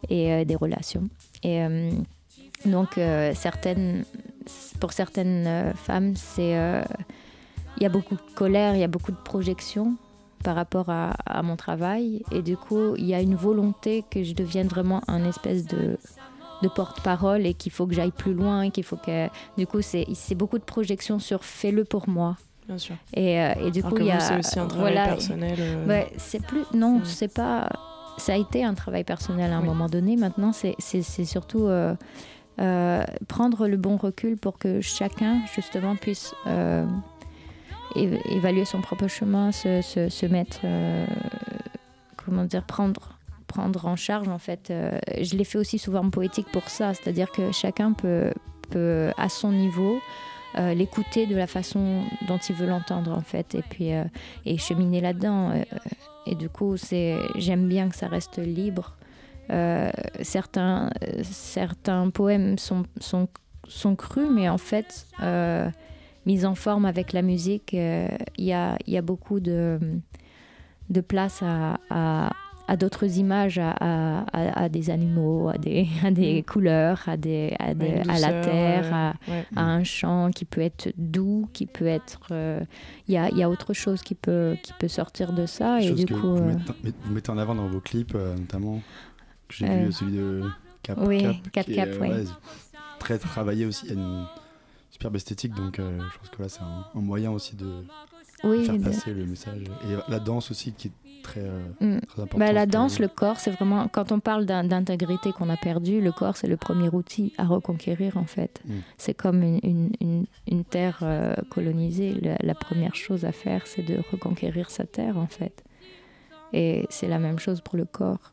et euh, des relations. Et donc, certaines, pour certaines femmes, c'est il y a beaucoup de colère, il y a beaucoup de projection par rapport à, mon travail. Et du coup, il y a une volonté que je devienne vraiment un espèce de, porte-parole et qu'il faut que j'aille plus loin, qu'il faut que... Du coup, c'est beaucoup de projection sur fais-le pour moi. Bien sûr. Et, euh, et du Alors coup, il y a... c'est aussi un travail voilà, personnel. euh, Ouais, c'est plus. Non, c'est pas. Ça a été un travail personnel à un Oui. moment donné. Maintenant, c'est c'est- c'est surtout. euh, prendre le bon recul pour que chacun, justement, puisse évaluer son propre chemin, se, se- se mettre, comment dire, prendre, prendre en charge, en fait. Je l'ai fait aussi sous forme poétique pour ça, c'est-à-dire que chacun peut, peut à son niveau, euh, l'écouter de la façon dont il veut l'entendre, en fait, et puis euh, et cheminer là-dedans. Euh, et du coup, c'est, j'aime bien que ça reste libre. Certains, certains poèmes sont, sont, sont crus, mais en fait, euh, mis en forme avec la musique, il y, a, y a beaucoup de, de place à, à d'autres images, à, à- à- à des animaux, à des, à des couleurs, à, des, à, des- Ouais, une à la terre, à, ouais. à un chant qui peut être doux, qui peut être... euh, Il y, a, il y a autre chose qui peut, qui peut sortir de ça. Et Chose du que coup... vous, euh, mettez, vous mettez en avant dans vos clips, euh, notamment. que J'ai Euh, vu celui de Cap oui, Cap. Cap qui est, Cap, oui. ouais, très travaillé aussi. Il y a une superbe esthétique, donc euh, je pense que là, c'est un, un moyen aussi de Oui, faire de- passer le message. Et la danse aussi, qui est très, euh, Mm. très importante. Bah, la danse, le corps, c'est vraiment quand on parle d'in- d'intégrité qu'on a perdu, le corps c'est le premier outil à reconquérir en fait. Mm. C'est comme une, une- une- une terre euh, colonisée. La, la première chose à faire, c'est de reconquérir sa terre en fait. Et c'est la même chose pour le corps.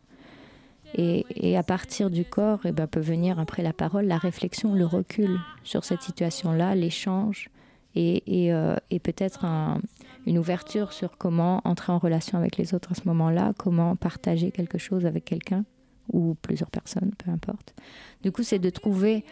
Et, et à partir du corps, eh ben, peut venir après la parole, la réflexion, le recul sur cette situation-là, l'échange et, et, euh, et peut-être un- une ouverture sur comment entrer en relation avec les autres à ce moment-là, comment partager quelque chose avec quelqu'un ou plusieurs personnes, peu importe. Du coup, c'est de trouver,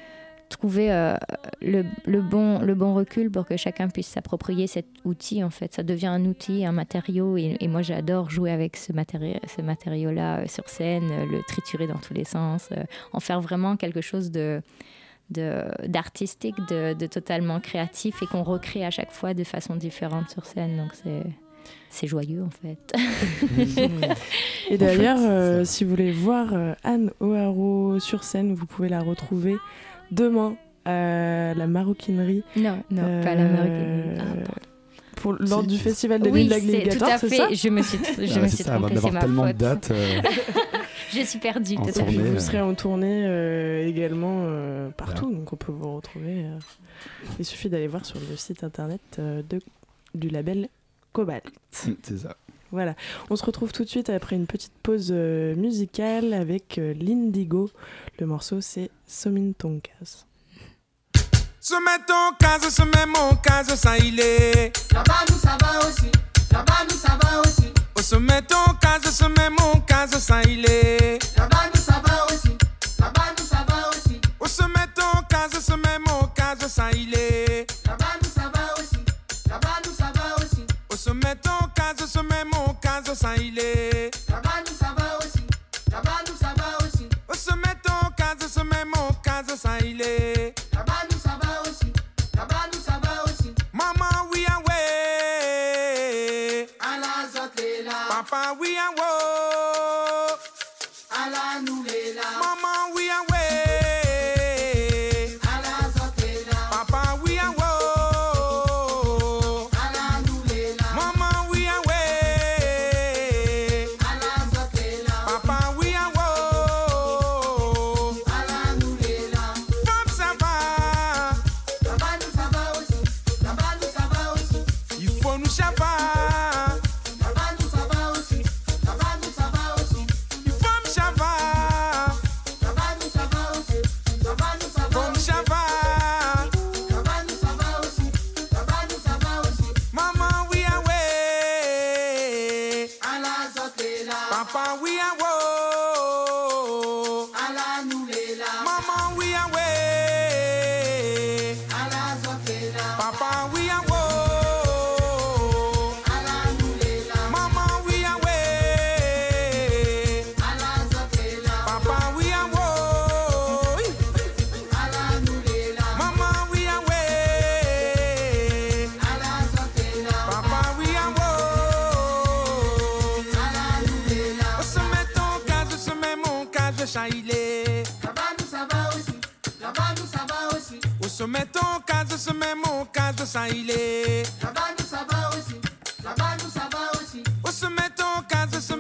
trouver euh, le, bon, le bon recul pour que chacun puisse s'approprier cet outil. En fait, ça devient un outil, un matériau, et, moi j'adore jouer avec ce, matéri- ce matériau-là euh, sur scène, euh, le triturer dans tous les sens, en faire vraiment quelque chose de- d'artistique, de, de totalement créatif et qu'on recrée à chaque fois de façon différente sur scène. Donc c'est c'est joyeux en fait. Et d'ailleurs, euh, si vous voulez voir euh, Anne O'Haro sur scène, vous pouvez la retrouver demain à la maroquinerie. Non, non, pas la Euh, maroquinerie. Ah. Pour, lors Si, du festival des oui, Nuits de c'est tout l'Agglégataire, à c'est fait. ça je me suis, je Ah, me c'est suis ça, trompée, c'est d'avoir ma tellement de dates. euh, Je suis perdue. En tournée, vous euh. serez en tournée euh, également euh, partout, donc on peut vous retrouver. euh. Il suffit d'aller voir sur le site internet euh, de, du label Cobalt. c'est ça. Voilà, on se retrouve tout de suite après une petite pause musicale avec l'Indigo. Le morceau c'est Somin Tonkas. Se met ton case, se met mon case, ça il est. Là-bas nous ça va aussi, là-bas nous ça va aussi, Oh, se met ton case, se met mon case, ça il est. là-bas nous ça va aussi, là-bas nous ça va aussi, Oh, se met ton case, se met mon case, ça il est. là-bas nous ça va aussi, là-bas nous ça va aussi, Oh, se met ton case, se met mon case, ça il est. là-bas nous ça va aussi, là-bas nous ça va aussi, Oh, se met case, se met mon case, ça il est.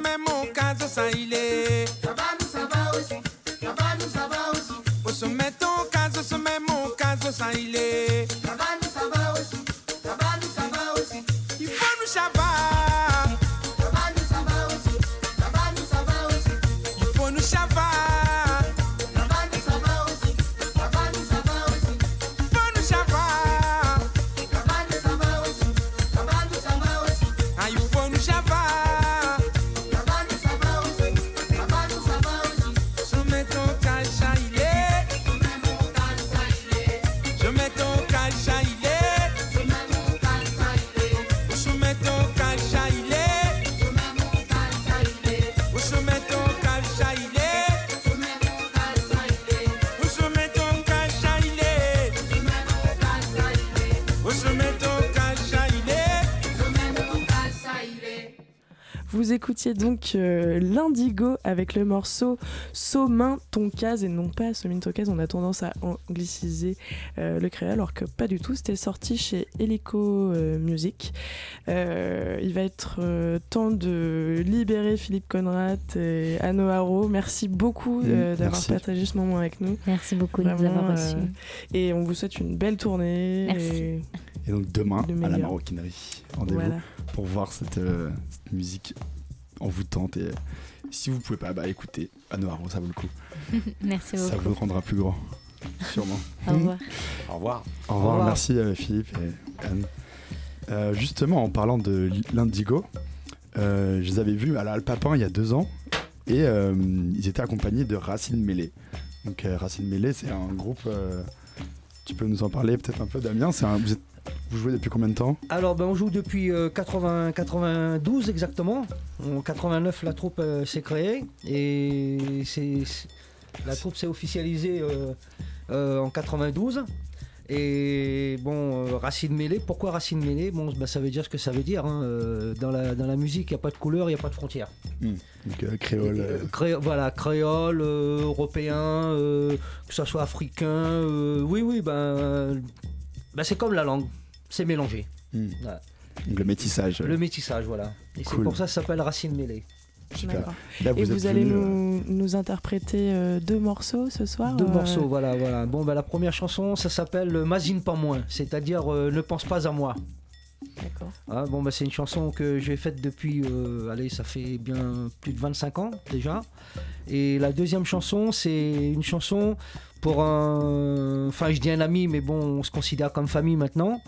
case, se met mon case, écoutiez donc euh, l'Indigo avec le morceau Somin Tonkaz et non pas Somin Tonkaz. On a tendance à angliciser euh, le créole alors que pas du tout. C'était sorti chez Helico euh, Music. Euh, il va être euh, temps de libérer Philippe Conrad et Anno Haro. Merci beaucoup euh, Mm, d'avoir merci. partagé ce moment avec nous. Merci beaucoup de nous avoir euh, reçus. et on vous souhaite une belle tournée. Merci. et- Et donc demain, à la maroquinerie, rendez-vous Voilà. pour voir cette, euh, cette musique envoûtante. Et si vous pouvez pas, bah écoutez, à Noiro, ça vaut le coup. Merci Ça beaucoup. vous rendra plus grand, sûrement. Au revoir. Au revoir. Au revoir, merci euh, Philippe et Anne. Euh, justement, en parlant de l'Indigo, euh, je les avais vus à la Alpapin il y a deux ans et euh, ils étaient accompagnés de Racine Mêlée. Donc euh, Racine Mêlée, c'est un groupe. euh, tu peux nous en parler peut-être un peu, Damien? C'est un- vous, êtes- vous jouez depuis combien de temps Alors, ben, on joue depuis euh, 80, 92 exactement. En 89, la troupe euh, s'est créée et c'est, la troupe s'est officialisée euh, euh, en 92. Et bon, euh, Racine Mêlée, pourquoi Racine Mêlée? Bon, ben, ça veut dire ce que ça veut dire. hein. Euh, dans, la, dans la musique, il n'y a pas de couleur, il n'y a pas de frontières. Donc euh, créole. euh, Euh, cré- voilà, créole, euh, européen, euh, que ce soit africain. euh, oui, oui, ben, ben, c'est comme la langue, c'est mélangé. hmm. Voilà. Le métissage. Le métissage, voilà. Et c'est Cool. pour ça que ça s'appelle Racine mêlée. Super. D'accord. Là, Et êtes vous allez euh, nous, nous interpréter euh, deux morceaux ce soir Deux euh, morceaux, voilà, voilà. Bon, ben, la première chanson, ça s'appelle euh, Mazine pas moins, c'est-à-dire euh, Ne pense pas à moi. D'accord. Ah, bon, bah, c'est une chanson que j'ai faite depuis, euh, allez, ça fait bien plus de 25 ans déjà. Et la deuxième chanson, c'est une chanson pour un. Enfin, je dis un ami, mais bon, on se considère comme famille maintenant.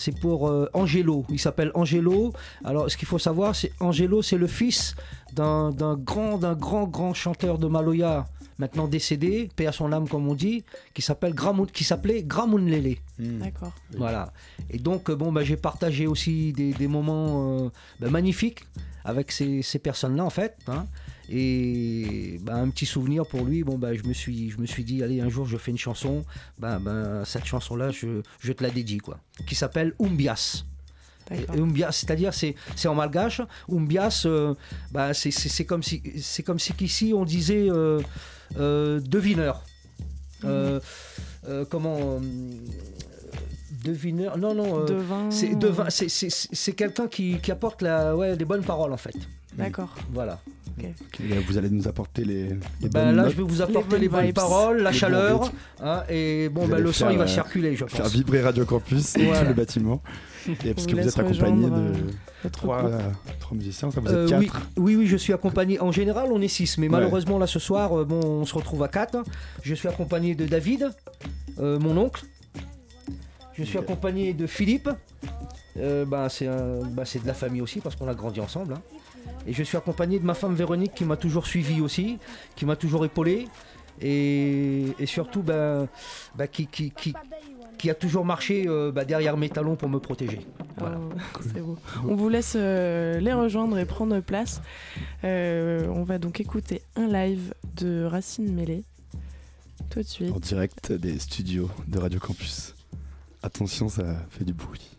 C'est pour euh, Angelo. Il s'appelle Angelo. Alors, ce qu'il faut savoir, c'est Angelo, c'est le fils d'un grand, d'un grand, grand chanteur de Maloya, maintenant décédé, paix à son âme, comme on dit, qui s'appelle qui s'appelait Gramoun Lele. hmm. D'accord. Voilà. Et donc, euh, bon, bah, j'ai partagé aussi des, des moments euh, bah, magnifiques avec ces, ces personnes-là, en fait. hein. Et bah, un petit souvenir pour lui, bon, bah, je, me suis, je me suis dit, allez, un jour, je fais une chanson. Bah, bah, cette chanson-là, je, je te la dédie, quoi. Qui s'appelle Umbias. Umbias, c'est-à-dire c'est c'est en malgache. Umbias, euh, bah, c'est- comme si c'est comme si qu'ici on disait euh, euh, devineur. Euh, comment devineur? Non non. Devin. c'est devin- c'est- quelqu'un qui, qui apporte la, ouais, les bonnes paroles en fait. D'accord. Voilà. Vous allez nous apporter les, les bonnes là, notes, je vais vous apporter les bonnes paroles, la Les chaleur, hein, et bon, ben, allez le son faire, il va euh, circuler, je faire pense. vibrer Radio Campus et Voilà. tout le bâtiment. Et parce que vous êtes accompagné rejoindre, de euh, trois, euh, musiciens, ça vous Euh, êtes oui, quatre. oui, oui, je suis accompagné. En général, on est six, mais Ouais. malheureusement, là, ce soir, euh, bon, on se retrouve à quatre. Je suis accompagné de David, euh, mon oncle. Je suis accompagné de Philippe. Euh, bah, c'est bah, c'est de la famille aussi, parce qu'on a grandi ensemble. hein. Et je suis accompagné de ma femme Véronique, qui m'a toujours suivi aussi, qui m'a toujours épaulé. Et, et surtout, bah, bah, qui, qui, qui, qui a toujours marché euh, bah, derrière mes talons pour me protéger. Voilà. Oh, c'est beau. On vous laisse euh, les rejoindre et prendre place. Euh, on va donc écouter un live de Racine Mêlée. Tout de suite. En direct des studios de Radio Campus. Attention, ça fait du bruit.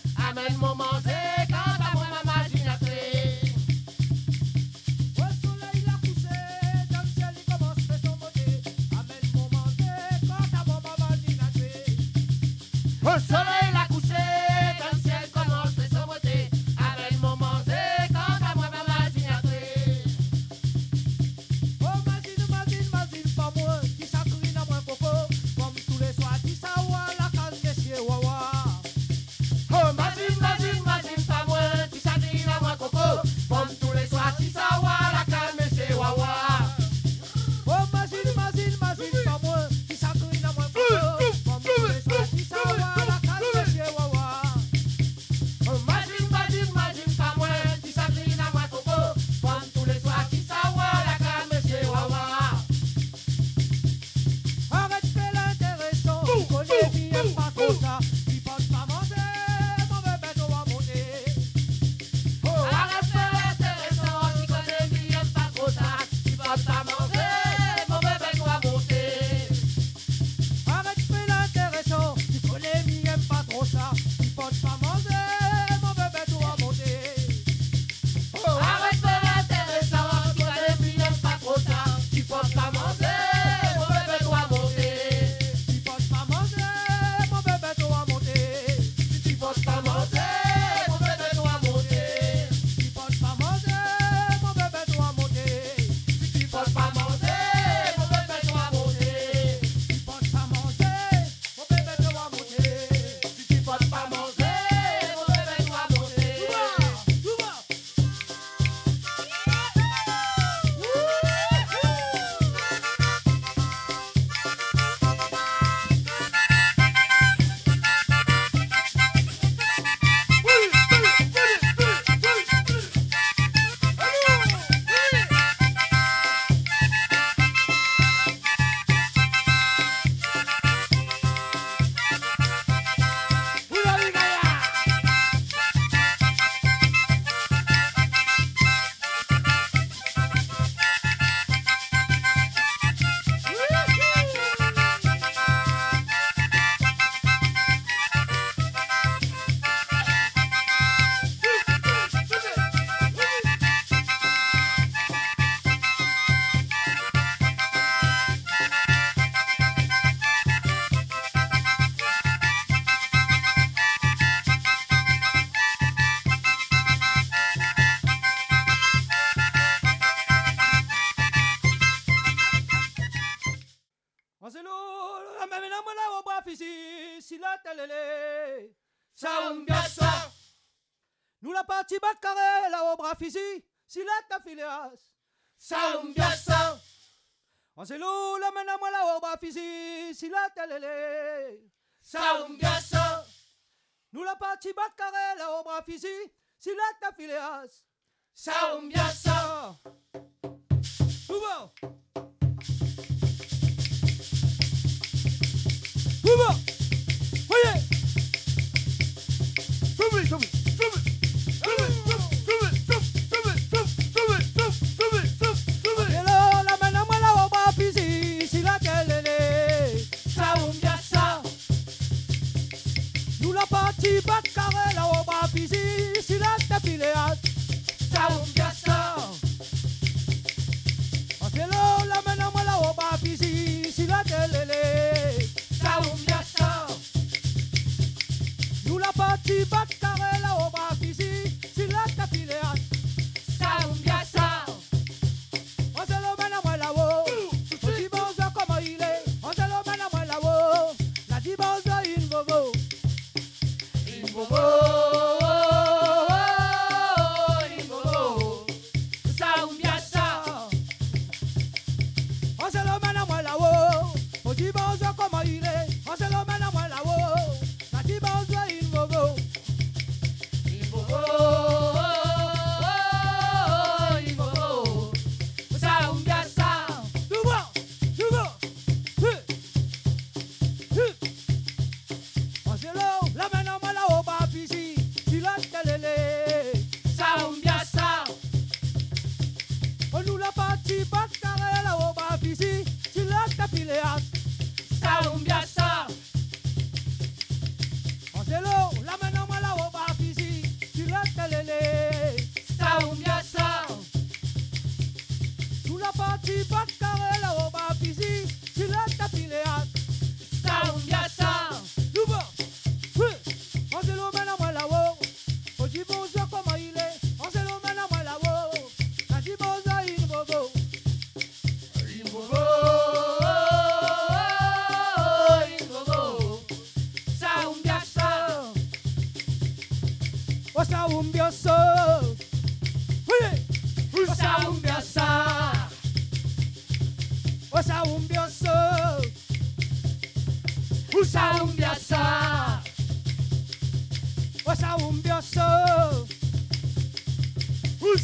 Sound gassa.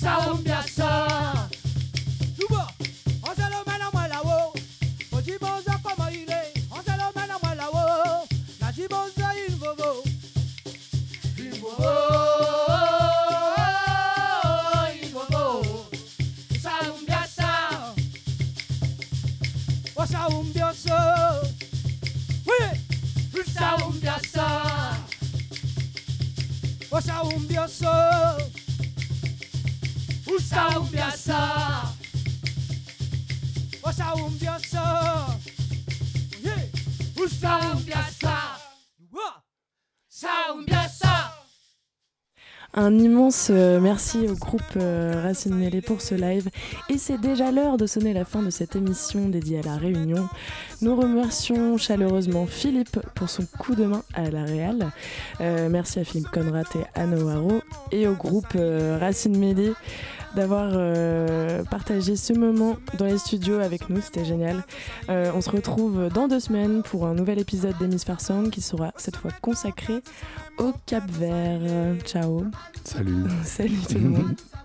salve euh, merci au groupe euh, Racine Mêlée pour ce live. Et c'est déjà l'heure de sonner la fin de cette émission dédiée à la Réunion. Nous remercions chaleureusement Philippe pour son coup de main à la Réal. Euh, merci à Philippe Conrad et Anne O'Haro et au groupe Racine Mêlée d'avoir euh, partagé ce moment dans les studios avec nous, c'était génial. Euh, on se retrouve dans deux semaines pour un nouvel épisode d'Hémisphère Sound qui sera cette fois consacré au Cap Vert. Ciao. Salut. Salut tout le monde.